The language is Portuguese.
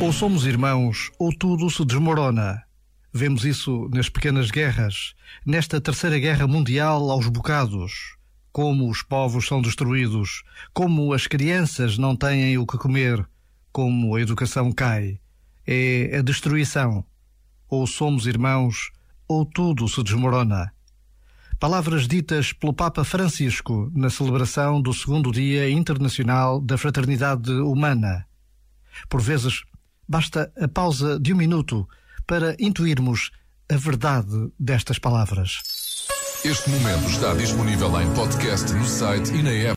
Ou somos irmãos, ou tudo se desmorona. Vemos isso nas pequenas guerras, nesta terceira guerra mundial aos bocados. Como os povos são destruídos, como as crianças não têm o que comer, como a educação cai. É a destruição. Ou somos irmãos, ou tudo se desmorona. Palavras ditas pelo Papa Francisco na celebração do segundo Dia Internacional da Fraternidade Humana. Por vezes, basta a pausa de um minuto para intuirmos a verdade destas palavras. Este momento está disponível em podcast no site e na app.